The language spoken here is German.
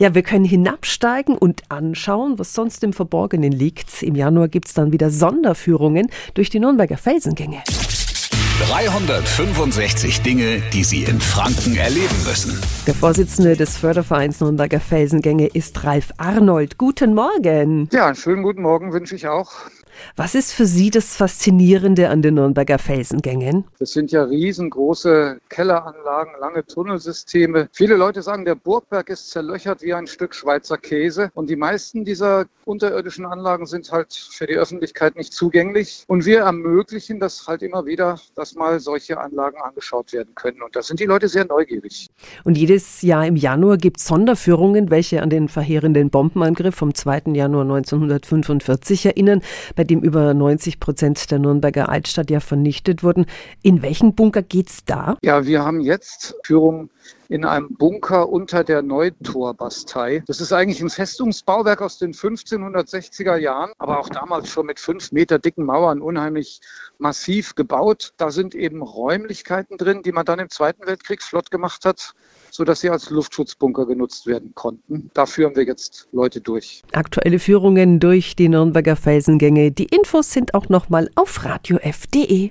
Ja, wir können hinabsteigen und anschauen, was sonst im Verborgenen liegt. Im Januar gibt es dann wieder Sonderführungen durch die Nürnberger Felsengänge. 365 Dinge, die Sie in Franken erleben müssen. Der Vorsitzende des Fördervereins Nürnberger Felsengänge ist Ralf Arnold. Guten Morgen. Ja, einen schönen guten Morgen wünsche ich auch. Was ist für Sie das Faszinierende an den Nürnberger Felsengängen? Das sind ja riesengroße Kelleranlagen, lange Tunnelsysteme. Viele Leute sagen, der Burgberg ist zerlöchert wie ein Stück Schweizer Käse. Und die meisten dieser unterirdischen Anlagen sind halt für die Öffentlichkeit nicht zugänglich. Und wir ermöglichen das halt immer wieder, dass mal solche Anlagen angeschaut werden können. Und da sind die Leute sehr neugierig. Und jedes Jahr im Januar gibt es Sonderführungen, welche an den verheerenden Bombenangriff vom 2. Januar 1945 erinnern, bei dem über 90 Prozent der Nürnberger Altstadt ja vernichtet wurden. In welchen Bunker geht's da? Ja, wir haben jetzt Führung in einem Bunker unter der Neutorbastei. Das ist eigentlich ein Festungsbauwerk aus den 1560er Jahren, aber auch damals schon mit fünf Meter dicken Mauern unheimlich massiv gebaut. Da sind eben Räumlichkeiten drin, die man dann im Zweiten Weltkrieg flott gemacht hat sodass sie als Luftschutzbunker genutzt werden konnten. Da führen wir jetzt Leute durch. Aktuelle Führungen durch die Nürnberger Felsengänge. Die Infos sind auch nochmal auf radiof.de.